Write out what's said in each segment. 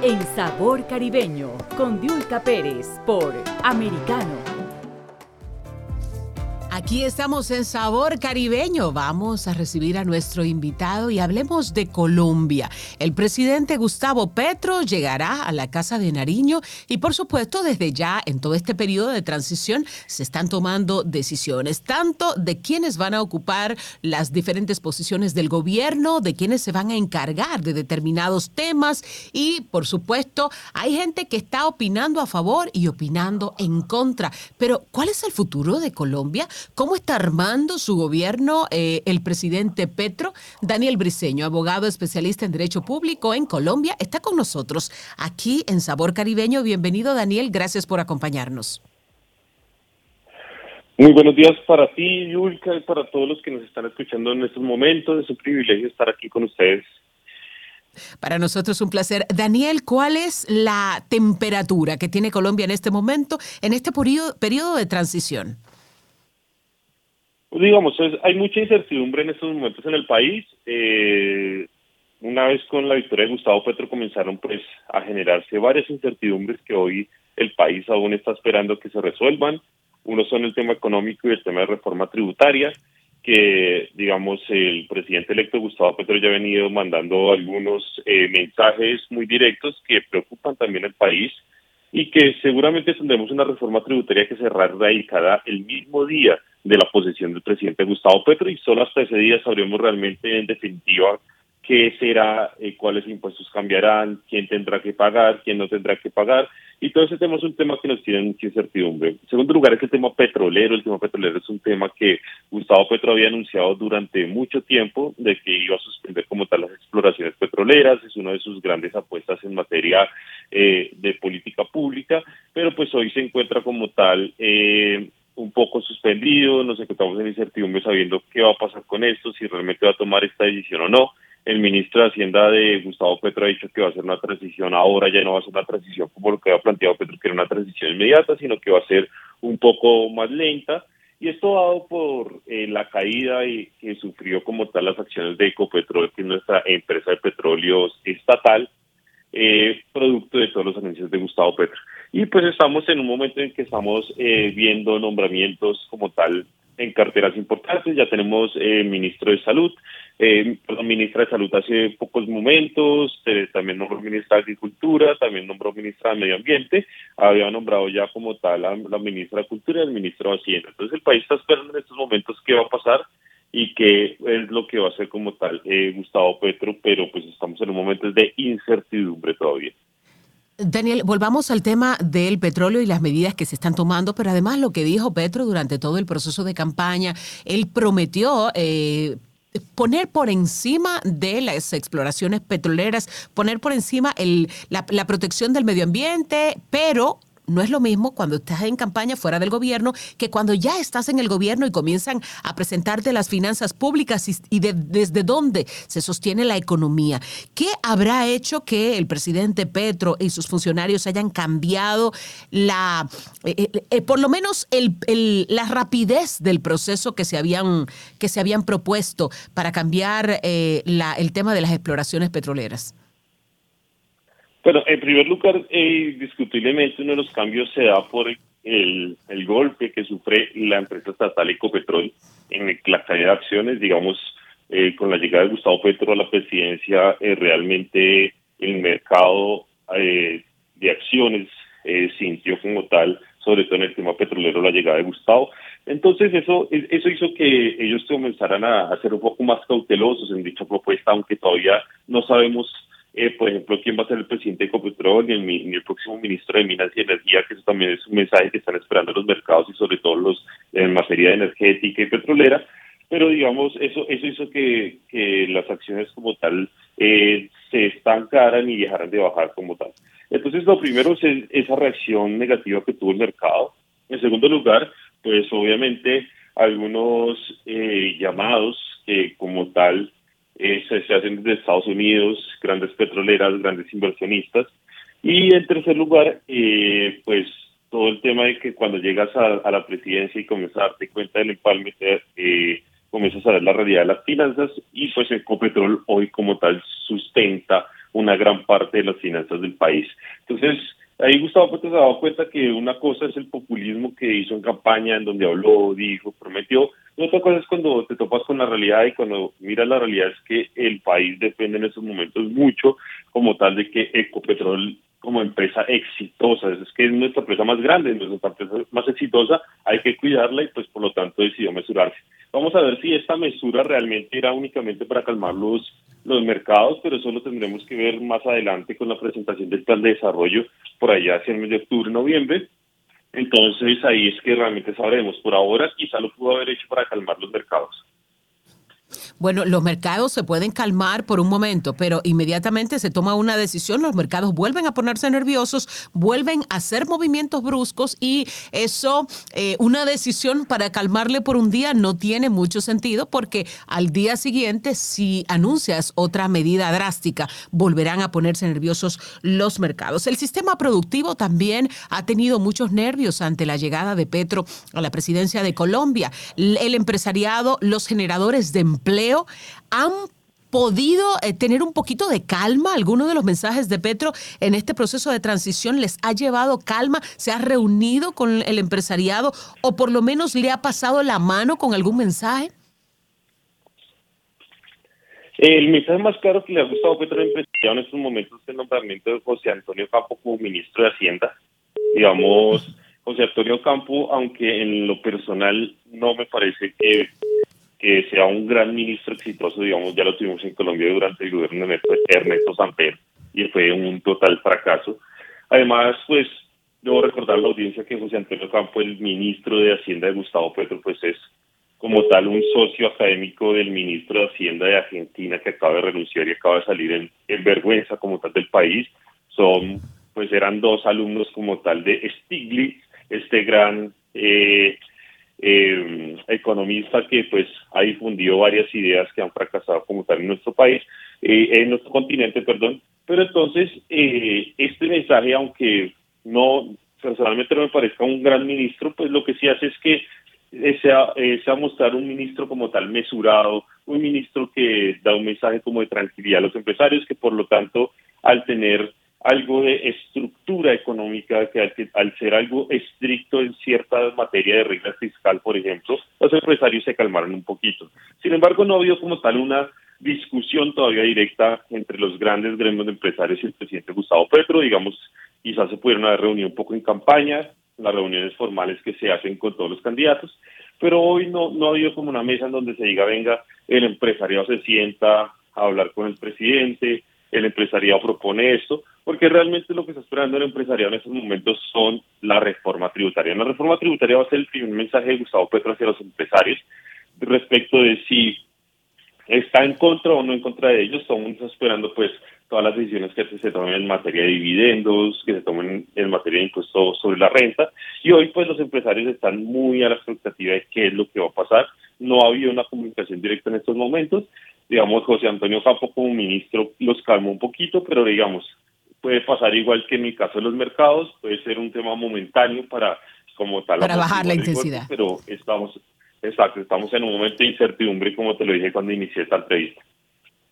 En Sabor Caribeño, con Diulca Pérez, por Americano. Aquí estamos en Sabor Caribeño. Vamos a recibir a nuestro invitado y hablemos de Colombia. El presidente Gustavo Petro llegará a la Casa de Nariño y por supuesto desde ya en todo este periodo de transición se están tomando decisiones, tanto de quiénes van a ocupar las diferentes posiciones del gobierno, de quiénes se van a encargar de determinados temas y por supuesto hay gente que está opinando a favor y opinando en contra. Pero ¿cuál es el futuro de Colombia? ¿Cómo está armando su gobierno eh, el presidente Petro? Daniel Briceño, abogado especialista en Derecho Público en Colombia, está con nosotros aquí en Sabor Caribeño. Bienvenido, Daniel. Gracias por acompañarnos. Muy buenos días para ti, Yulka, y para todos los que nos están escuchando en estos momentos. Es un privilegio estar aquí con ustedes. Para nosotros un placer. Daniel, ¿cuál es la temperatura que tiene Colombia en este momento, en este periodo de transición? Pues digamos, hay mucha incertidumbre en estos momentos en el país. Eh, una vez con la victoria de Gustavo Petro comenzaron pues a generarse varias incertidumbres que hoy el país aún está esperando que se resuelvan. Uno son el tema económico y el tema de reforma tributaria, que digamos el presidente electo Gustavo Petro ya ha venido mandando algunos eh, mensajes muy directos que preocupan también al país y que seguramente tendremos una reforma tributaria que será radicada el mismo día de la posición del presidente Gustavo Petro y solo hasta ese día sabremos realmente en definitiva qué será, eh, cuáles impuestos cambiarán, quién tendrá que pagar, quién no tendrá que pagar. Y todo ese tema es un tema que nos tiene mucha incertidumbre. En segundo lugar es el tema petrolero. El tema petrolero es un tema que Gustavo Petro había anunciado durante mucho tiempo de que iba a suspender como tal las exploraciones petroleras. Es una de sus grandes apuestas en materia eh, de política pública, pero pues hoy se encuentra como tal eh, un poco suspendido, nos encontramos en incertidumbre sabiendo qué va a pasar con esto, si realmente va a tomar esta decisión o no. El ministro de Hacienda de Gustavo Petro ha dicho que va a ser una transición ahora, ya no va a ser una transición como lo que había planteado Petro, que era una transición inmediata, sino que va a ser un poco más lenta. Y esto dado por eh, la caída y, que sufrió como tal las acciones de Ecopetrol, que es nuestra empresa de petróleo estatal, eh, producto de todos los anuncios de Gustavo Petro. Y pues estamos en un momento en que estamos eh, viendo nombramientos como tal en carteras importantes. Ya tenemos eh, ministro de Salud, eh, perdón, ministra de Salud hace pocos momentos, eh, también nombró ministra de Agricultura, también nombró ministra de Medio Ambiente, había nombrado ya como tal a la ministra de Cultura y al ministro de Hacienda. Entonces el país está esperando en estos momentos qué va a pasar y qué es lo que va a hacer como tal eh, Gustavo Petro, pero pues estamos en un momento de incertidumbre todavía. Daniel, volvamos al tema del petróleo y las medidas que se están tomando, pero además lo que dijo Petro durante todo el proceso de campaña, él prometió eh, poner por encima de las exploraciones petroleras, poner por encima el, la, la, protección del medio ambiente, pero no es lo mismo cuando estás en campaña fuera del gobierno que cuando ya estás en el gobierno y comienzan a presentarte las finanzas públicas y, desde dónde se sostiene la economía. ¿Qué habrá hecho que el presidente Petro y sus funcionarios hayan cambiado la, eh, eh, eh, por lo menos la rapidez del proceso que se habían, que se habían propuesto para cambiar el tema de las exploraciones petroleras? Bueno, en primer lugar, eh, discutiblemente uno de los cambios se da por el, golpe que sufre la empresa estatal Ecopetrol en la cadena de acciones, digamos, eh, con la llegada de Gustavo Petro a la presidencia, eh, realmente el mercado eh, de acciones eh, sintió como tal, sobre todo en el tema petrolero, la llegada de Gustavo. Entonces eso eso hizo que ellos comenzaran a, a ser un poco más cautelosos en dicha propuesta, aunque todavía no sabemos eh, por ejemplo, quién va a ser el presidente de Ecopetrol ni el, el próximo ministro de Minas y Energía, que eso también es un mensaje que están esperando los mercados y sobre todo los en materia energética y petrolera. Pero digamos, eso eso hizo que, que las acciones como tal eh, se estancaran y dejaran de bajar como tal. Entonces, lo primero es esa reacción negativa que tuvo el mercado. En segundo lugar, pues obviamente algunos eh, llamados que como tal eh, se, hacen desde Estados Unidos, grandes petroleras, grandes inversionistas. Y en tercer lugar, eh, pues todo el tema de que cuando llegas a, la presidencia y comienzas a darte cuenta del empalme, eh, comienzas a ver la realidad de las finanzas y pues Ecopetrol hoy como tal sustenta una gran parte de las finanzas del país. Entonces, ahí Gustavo Petro se ha dado cuenta que una cosa es el populismo que hizo en campaña, en donde habló, dijo, prometió, otra cosa es cuando te topas con la realidad y cuando miras la realidad es que el país depende en esos momentos mucho como tal de que Ecopetrol como empresa exitosa, es que es nuestra empresa más grande, nuestra empresa más exitosa, hay que cuidarla y pues por lo tanto decidió mesurarse. Vamos a ver si esta mesura realmente era únicamente para calmar los, los mercados, pero eso lo tendremos que ver más adelante con la presentación del plan de desarrollo por allá hacia el mes de octubre, noviembre. Entonces ahí es que realmente sabremos. Por ahora quizá lo pudo haber hecho para calmar los mercados. Bueno, los mercados se pueden calmar por un momento, pero inmediatamente se toma una decisión, los mercados vuelven a ponerse nerviosos, vuelven a hacer movimientos bruscos y eso, eh, una decisión para calmarle por un día no tiene mucho sentido porque al día siguiente, si anuncias otra medida drástica, volverán a ponerse nerviosos los mercados. El sistema productivo también ha tenido muchos nervios ante la llegada de Petro a la presidencia de Colombia. El empresariado, los generadores de empleo han podido eh, tener un poquito de calma? ¿Alguno de los mensajes de Petro en este proceso de transición les ha llevado calma? ¿Se ha reunido con el empresariado o por lo menos le ha pasado la mano con algún mensaje? El mensaje más claro que le ha gustado a Petro empresariado en estos momentos es el nombramiento de José Antonio Campo como ministro de Hacienda. Digamos, José Antonio Campo, aunque en lo personal no me parece que que sea un gran ministro exitoso, digamos, ya lo tuvimos en Colombia durante el gobierno de Ernesto Samper y fue un total fracaso. Además, pues, debo recordar a la audiencia que José Antonio Campo, el ministro de Hacienda de Gustavo Petro, pues es como tal un socio académico del ministro de Hacienda de Argentina que acaba de renunciar y acaba de salir en, en vergüenza como tal del país. Son, pues eran dos alumnos como tal de Stiglitz, este gran eh, eh, economista que pues ha difundido varias ideas que han fracasado como tal en nuestro país, eh, en nuestro continente, perdón. Pero entonces, eh, este mensaje, aunque no personalmente no me parezca un gran ministro, pues lo que sí hace es que sea, sea mostrar un ministro como tal mesurado, un ministro que da un mensaje como de tranquilidad a los empresarios, que por lo tanto, al tener algo de estructura económica que al, ser algo estricto en cierta materia de reglas fiscal, por ejemplo, los empresarios se calmaron un poquito. Sin embargo, no ha habido como tal una discusión todavía directa entre los grandes gremios de empresarios y el presidente Gustavo Petro, digamos, quizás se pudieron haber reunido un poco en campaña, las reuniones formales que se hacen con todos los candidatos, pero hoy no, no ha habido como una mesa en donde se diga, venga, el empresariado se sienta a hablar con el presidente, el empresariado propone esto, porque realmente lo que está esperando el empresariado en estos momentos son la reforma tributaria. La reforma tributaria va a ser el primer mensaje de Gustavo Petro hacia los empresarios respecto de si está en contra o no en contra de ellos. Todo esperando pues todas las decisiones que se tomen en materia de dividendos, que se tomen en materia de impuestos sobre la renta. Y hoy pues los empresarios están muy a la expectativa de qué es lo que va a pasar. No ha habido una comunicación directa en estos momentos digamos, José Antonio Campo como ministro los calmó un poquito, pero digamos, puede pasar igual que en mi caso de los mercados, puede ser un tema momentáneo para como tal. Para bajar la intensidad. pero estamos, exacto, estamos en un momento de incertidumbre, como te lo dije cuando inicié esta entrevista.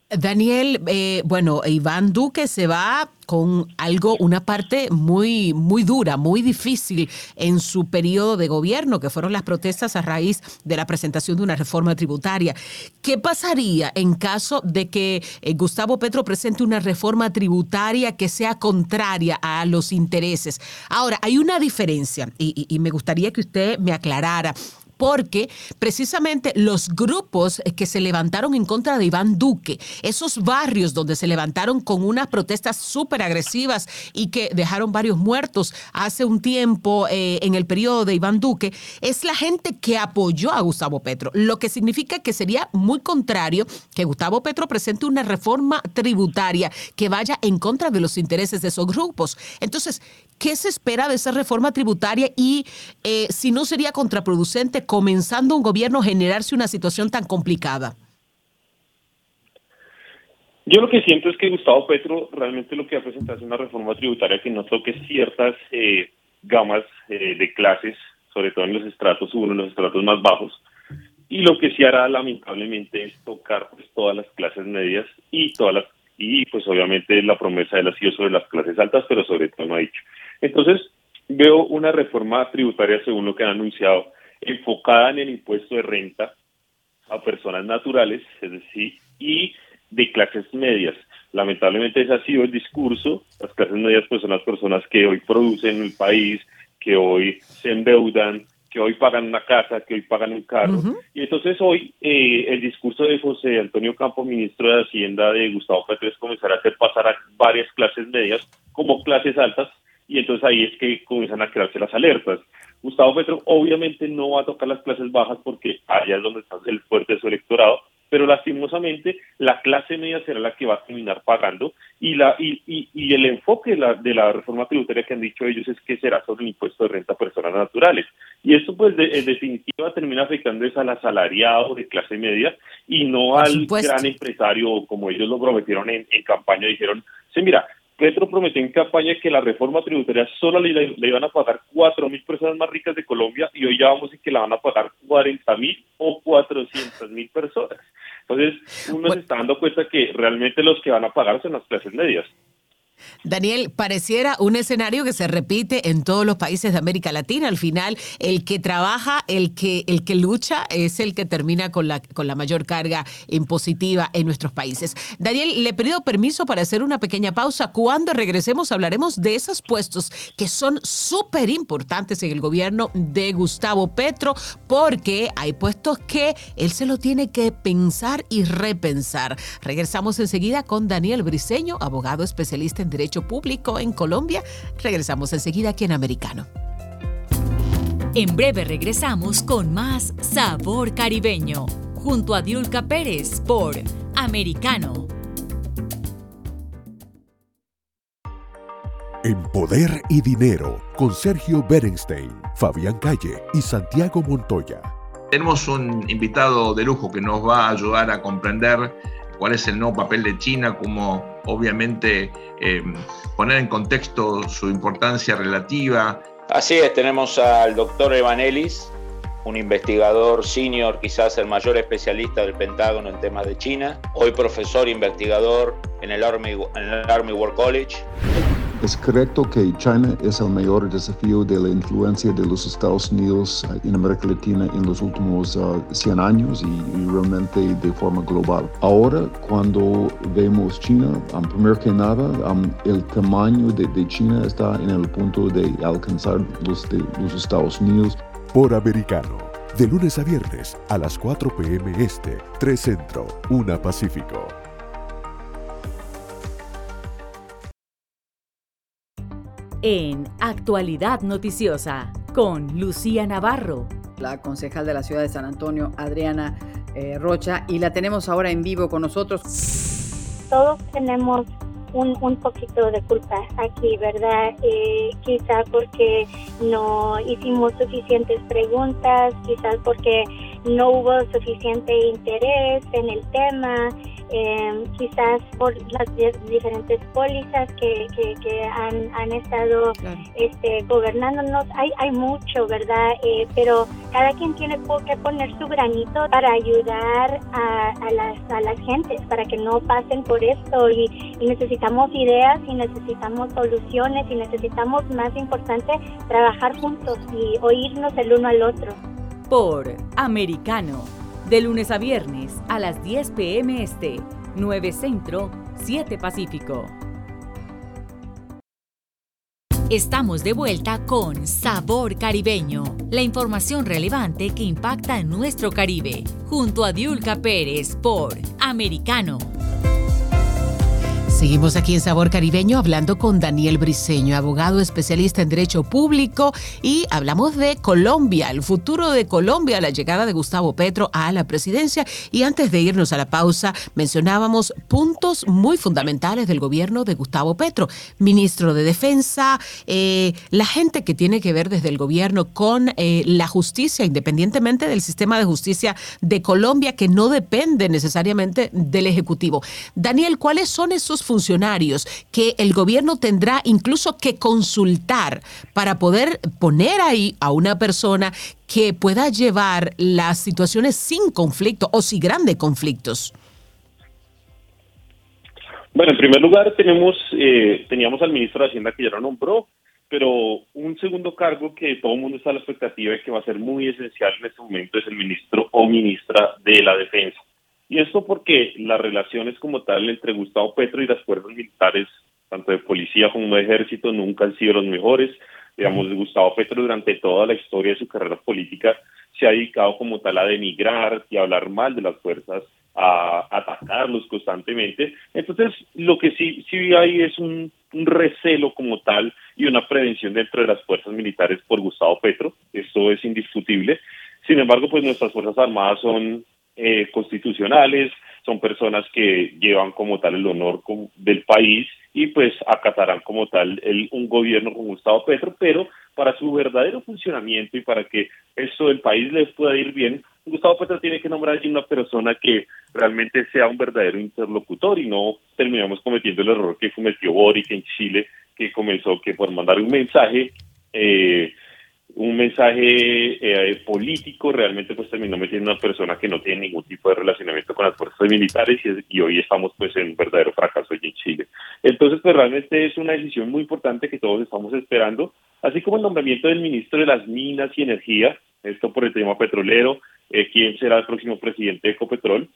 Daniel, eh, bueno, Iván Duque se va con algo, una parte muy, muy dura, muy difícil en su periodo de gobierno, que fueron las protestas a raíz de la presentación de una reforma tributaria. ¿Qué pasaría en caso de que eh, Gustavo Petro presente una reforma tributaria que sea contraria a los intereses? Ahora, hay una diferencia y me gustaría que usted me aclarara porque precisamente los grupos que se levantaron en contra de Iván Duque, esos barrios donde se levantaron con unas protestas súper agresivas y que dejaron varios muertos hace un tiempo eh, en el periodo de Iván Duque, es la gente que apoyó a Gustavo Petro, lo que significa que sería muy contrario que Gustavo Petro presente una reforma tributaria que vaya en contra de los intereses de esos grupos. Entonces, ¿Qué se espera de esa reforma tributaria y eh, si no sería contraproducente comenzando un gobierno generarse una situación tan complicada? Yo lo que siento es que Gustavo Petro realmente lo que ha presentado es una reforma tributaria que no toque ciertas eh, gamas eh, de clases, sobre todo en los estratos 1, en los estratos más bajos, y lo que sí hará lamentablemente es tocar pues, todas las clases medias y todas las y pues obviamente la promesa de él ha sido sobre las clases altas, pero sobre todo no ha dicho. Entonces, veo una reforma tributaria, según lo que han anunciado, enfocada en el impuesto de renta a personas naturales, es decir, y de clases medias. Lamentablemente ese ha sido el discurso. Las clases medias pues son las personas que hoy producen el país, que hoy se endeudan, que hoy pagan una casa, que hoy pagan un carro. Y entonces hoy eh, el discurso de José Antonio Campo, ministro de Hacienda de Gustavo Petro, es comenzar a hacer pasar a varias clases medias como clases altas, y entonces ahí es que comienzan a crearse las alertas. Gustavo Petro obviamente no va a tocar las clases bajas porque allá es donde está el fuerte de su electorado, pero lastimosamente la clase media será la que va a terminar pagando y la y, y, el enfoque de la, de la reforma tributaria que han dicho ellos es que será sobre el impuesto de renta a personas naturales. Y esto pues en definitiva termina afectando es al asalariado de clase media y no al gran empresario como ellos lo prometieron en, en campaña dijeron sí mira Petro prometió en campaña que la reforma tributaria solo le, iban a pagar cuatro mil personas más ricas de Colombia y hoy ya vamos a que la van a pagar 40 mil o 400 mil personas. Entonces, uno se está dando cuenta que realmente los que van a pagar son las clases medias. Daniel, pareciera un escenario que se repite en todos los países de América Latina. Al final, el que trabaja, el que, el que lucha, es el que termina con la, con la mayor carga impositiva en nuestros países. Daniel, le he pedido permiso para hacer una pequeña pausa. Cuando regresemos hablaremos de esos puestos que son súper importantes en el gobierno de Gustavo Petro, porque hay puestos que él se lo tiene que pensar y repensar. Regresamos enseguida con Daniel Briseño, abogado especialista en Derecho Público en Colombia. Regresamos enseguida aquí en Americano. En breve regresamos con más Sabor Caribeño, junto a Diulca Pérez por Americano. En Poder y Dinero, con Sergio Berenstein, Fabián Calle y Santiago Montoya. Tenemos un invitado de lujo que nos va a ayudar a comprender cuál es el nuevo papel de China, cómo obviamente eh, poner en contexto su importancia relativa. Así es, tenemos al doctor Evanelis, un investigador senior, quizás el mayor especialista del Pentágono en temas de China, hoy profesor investigador en el Army, en el Army War College. Es correcto que China es el mayor desafío de la influencia de los Estados Unidos en América Latina en los últimos 100 ah, años y, realmente de forma global. Ahora, cuando vemos China, primero que nada, el tamaño de, China está en el punto de alcanzar los Estados Unidos. Por americano, de lunes a viernes a las 4 p.m. Este, 3 Centro, 1 Pacífico. En Actualidad Noticiosa con Lucía Navarro. La concejal de la ciudad de San Antonio, Adriana eh, Rocha, y la tenemos ahora en vivo con nosotros. Todos tenemos un, un poquito de culpa aquí, ¿verdad? Eh, quizá porque no hicimos suficientes preguntas, quizás porque no hubo suficiente interés en el tema eh, quizás por las diferentes pólizas que, que, han, han, estado este, gobernándonos. Hay, hay mucho, ¿verdad? Eh, pero cada quien tiene que poner su granito para ayudar a, a, las, a las gentes, para que no pasen por esto. Y, y necesitamos ideas y necesitamos soluciones y necesitamos, más importante, trabajar juntos y oírnos el uno al otro. Por Americano de lunes a viernes a las 10 pm este, 9 Centro, 7 Pacífico. Estamos de vuelta con Sabor Caribeño, la información relevante que impacta en nuestro Caribe, junto a Diulca Pérez por Americano. Seguimos aquí en Sabor Caribeño hablando con Daniel Briseño, abogado especialista en Derecho Público, y hablamos de Colombia, el futuro de Colombia, la llegada de Gustavo Petro a la presidencia. Y antes de irnos a la pausa, mencionábamos puntos muy fundamentales del gobierno de Gustavo Petro, ministro de Defensa, eh, la gente que tiene que ver desde el gobierno con eh, la justicia, independientemente del sistema de justicia de Colombia, que no depende necesariamente del Ejecutivo. Daniel, ¿cuáles son esos funcionarios que el gobierno tendrá incluso que consultar para poder poner ahí a una persona que pueda llevar las situaciones sin conflicto o sin grandes conflictos? Bueno, en primer lugar tenemos eh, teníamos al ministro de Hacienda que ya lo nombró, pero un segundo cargo que todo el mundo está a la expectativa de que va a ser muy esencial en este momento es el ministro o ministra de la Defensa. Y esto porque las relaciones como tal entre Gustavo Petro y las fuerzas militares, tanto de policía como de ejército, nunca han sido los mejores. Digamos, Gustavo Petro durante toda la historia de su carrera política se ha dedicado como tal a denigrar y hablar mal de las fuerzas, a atacarlos constantemente. Entonces, lo que sí, sí hay es un, un recelo como tal y una prevención dentro de las fuerzas militares por Gustavo Petro. Esto es indiscutible. Sin embargo, pues nuestras Fuerzas Armadas son eh, constitucionales, son personas que llevan como tal el honor del país y pues acatarán como tal el, un gobierno con Gustavo Petro, pero para su verdadero funcionamiento y para que esto del país les pueda ir bien, Gustavo Petro tiene que nombrar allí una persona que realmente sea un verdadero interlocutor y no terminamos cometiendo el error que cometió Boric en Chile, que comenzó que por mandar un mensaje eh, un mensaje eh, político, realmente pues terminó metiendo una persona que no tiene ningún tipo de relacionamiento con las fuerzas militares y, hoy estamos pues en un verdadero fracaso allí en Chile. Entonces pues realmente es una decisión muy importante que todos estamos esperando, así como el nombramiento del ministro de las Minas y Energía, esto por el tema petrolero, eh, quién será el próximo presidente de Ecopetrol,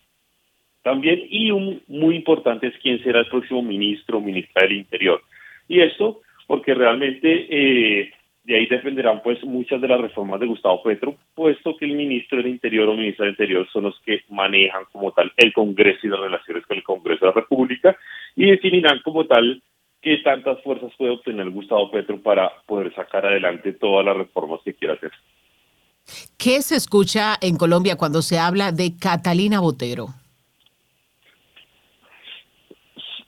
también, y un muy importante es quién será el próximo ministro o ministra del Interior. Y esto porque realmente... Eh, de ahí dependerán pues muchas de las reformas de Gustavo Petro, puesto que el ministro del Interior o ministro del Interior son los que manejan como tal el Congreso y las relaciones con el Congreso de la República y definirán como tal qué tantas fuerzas puede obtener Gustavo Petro para poder sacar adelante todas las reformas que quiera hacer. ¿Qué se escucha en Colombia cuando se habla de Catalina Botero?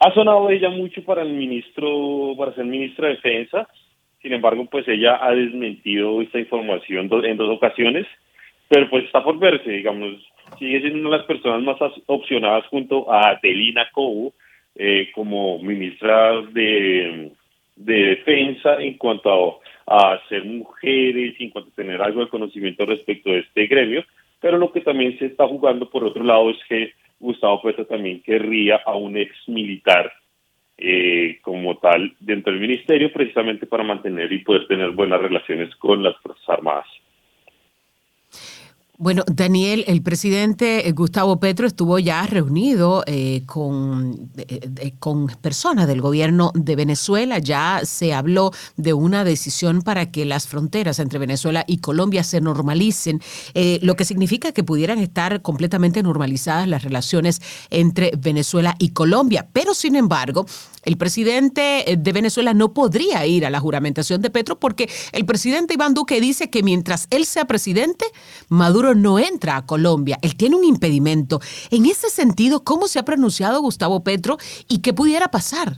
Ha sonado ella mucho para el ministro, para ser ministro de Defensa, sin embargo, pues ella ha desmentido esta información en dos ocasiones, pero pues está por verse, digamos, sigue siendo una de las personas más opcionadas junto a Adelina Cobo eh, como ministra de, defensa en cuanto a, ser mujeres, en cuanto a tener algo de conocimiento respecto de este gremio, pero lo que también se está jugando por otro lado es que Gustavo Petro también querría a un ex militar eh, como tal dentro del ministerio precisamente para mantener y poder tener buenas relaciones con las Fuerzas Armadas. Bueno, Daniel, el presidente eh, Gustavo Petro estuvo ya reunido eh, con, eh, con personas del gobierno de Venezuela. Ya se habló de una decisión para que las fronteras entre Venezuela y Colombia se normalicen, lo que significa que pudieran estar completamente normalizadas las relaciones entre Venezuela y Colombia. Pero, sin embargo, el presidente de Venezuela no podría ir a la juramentación de Petro porque el presidente Iván Duque dice que mientras él sea presidente, Maduro no entra a Colombia, él tiene un impedimento. En ese sentido, ¿cómo se ha pronunciado Gustavo Petro y qué pudiera pasar?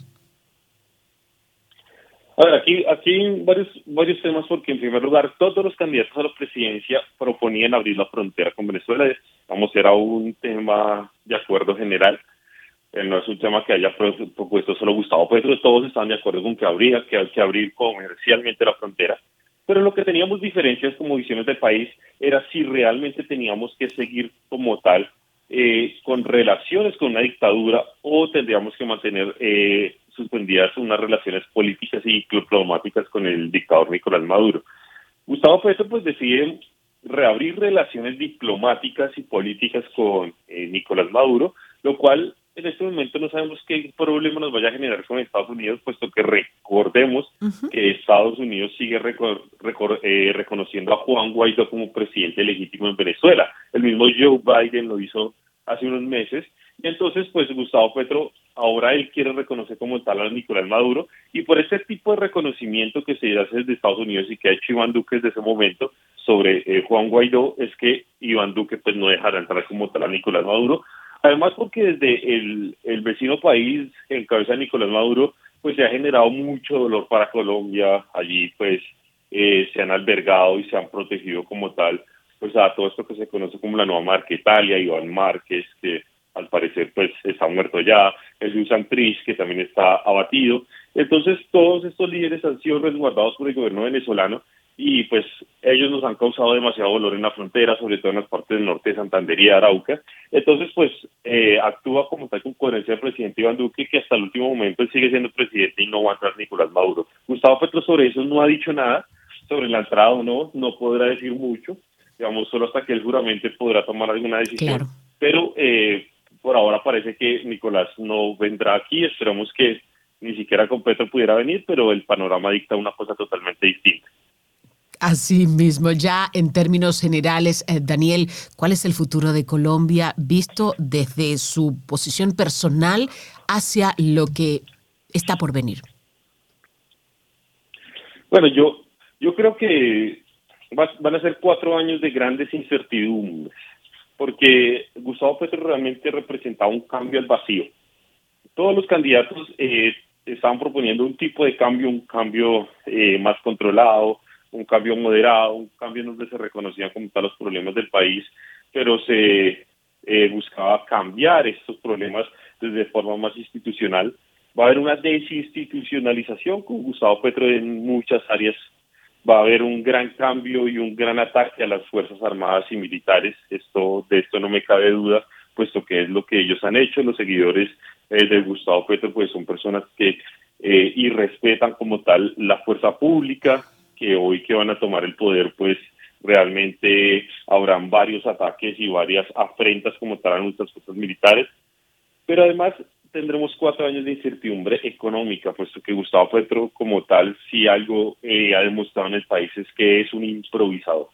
A ver, aquí, aquí varios, varios temas, porque en primer lugar, todos los candidatos a la presidencia proponían abrir la frontera con Venezuela. Vamos, era un tema de acuerdo general. Eh, no es un tema que haya propuesto solo Gustavo Petro, todos están de acuerdo con que habría que, que abrir comercialmente la frontera. Pero lo que teníamos diferencias como visiones del país era si realmente teníamos que seguir como tal eh, con relaciones con una dictadura o tendríamos que mantener eh, suspendidas unas relaciones políticas y diplomáticas con el dictador Nicolás Maduro. Gustavo Petro pues decide reabrir relaciones diplomáticas y políticas con eh, Nicolás Maduro, lo cual en este momento no sabemos qué problema nos vaya a generar con Estados Unidos, puesto que recordemos que Estados Unidos sigue eh, reconociendo a Juan Guaidó como presidente legítimo en Venezuela. El mismo Joe Biden lo hizo hace unos meses. Y entonces, pues Gustavo Petro, ahora él quiere reconocer como tal a Nicolás Maduro. Y por ese tipo de reconocimiento que se hace desde Estados Unidos y que ha hecho Iván Duque desde ese momento sobre eh, Juan Guaidó, es que Iván Duque pues no dejará entrar como tal a Nicolás Maduro Además, porque desde el, el vecino país, en cabeza de Nicolás Maduro, pues se ha generado mucho dolor para Colombia. Allí, pues, eh, se han albergado y se han protegido como tal, pues, a todo esto que se conoce como la nueva marca Italia, Iván Márquez, que al parecer, pues, está muerto ya, Jesús Santrich, que también está abatido. Entonces, todos estos líderes han sido resguardados por el gobierno venezolano y pues ellos nos han causado demasiado dolor en la frontera, sobre todo en las partes del norte de Santander Arauca. Entonces, pues eh, actúa como tal con coherencia el presidente Iván Duque, que hasta el último momento sigue siendo presidente y no va a entrar Nicolás Maduro. Gustavo Petro sobre eso no ha dicho nada, sobre la entrada o no, no podrá decir mucho, digamos, solo hasta que él juramente podrá tomar alguna decisión. Pero eh, por ahora parece que Nicolás no vendrá aquí, esperamos que ni siquiera con Petro pudiera venir, pero el panorama dicta una cosa totalmente distinta. Así mismo, ya en términos generales, eh, Daniel, ¿cuál es el futuro de Colombia visto desde su posición personal hacia lo que está por venir? Bueno, yo, yo creo que van a ser cuatro años de grandes incertidumbres, porque Gustavo Petro realmente representaba un cambio al vacío. Todos los candidatos eh, estaban proponiendo un tipo de cambio, un cambio eh, más controlado, un cambio moderado, un cambio en donde se reconocían como tal los problemas del país, pero se eh, buscaba cambiar estos problemas desde forma más institucional. Va a haber una desinstitucionalización con Gustavo Petro en muchas áreas. Va a haber un gran cambio y un gran ataque a las Fuerzas Armadas y Militares. Esto, de esto no me cabe duda, puesto que es lo que ellos han hecho. Los seguidores eh, de Gustavo Petro pues son personas que eh, como tal la fuerza pública, que hoy que van a tomar el poder, pues realmente habrán varios ataques y varias afrentas como a nuestras fuerzas militares. Pero además tendremos cuatro años de incertidumbre económica, puesto que Gustavo Petro como tal, si algo eh, ha demostrado en el país es que es un improvisador.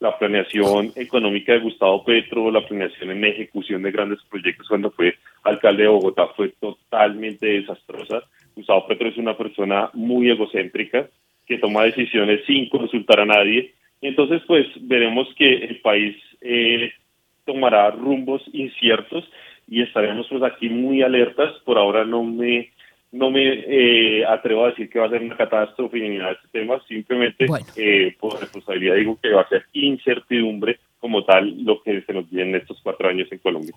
La planeación económica de Gustavo Petro, la planeación en ejecución de grandes proyectos cuando fue alcalde de Bogotá fue totalmente desastrosa. Gustavo Petro es una persona muy egocéntrica, que toma decisiones sin consultar a nadie. Entonces, pues veremos que el país eh, tomará rumbos inciertos y estaremos pues aquí muy alertas. Por ahora no me no me eh, atrevo a decir que va a ser una catástrofe ni nada de este tema, simplemente eh, por responsabilidad digo que va a ser incertidumbre como tal lo que se nos viene en estos cuatro años en Colombia.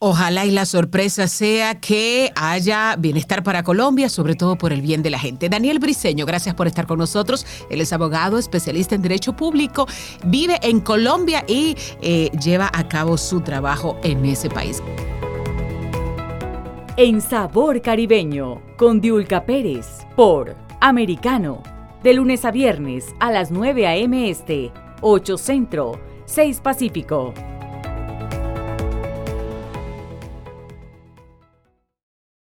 Ojalá y la sorpresa sea que haya bienestar para Colombia, sobre todo por el bien de la gente. Daniel Briceño, gracias por estar con nosotros. Él es abogado, especialista en Derecho Público, vive en Colombia y eh, lleva a cabo su trabajo en ese país. En Sabor Caribeño, con Diulca Pérez, por Americano, de lunes a viernes a las 9 a.m. Este, 8 Centro, 6 Pacífico.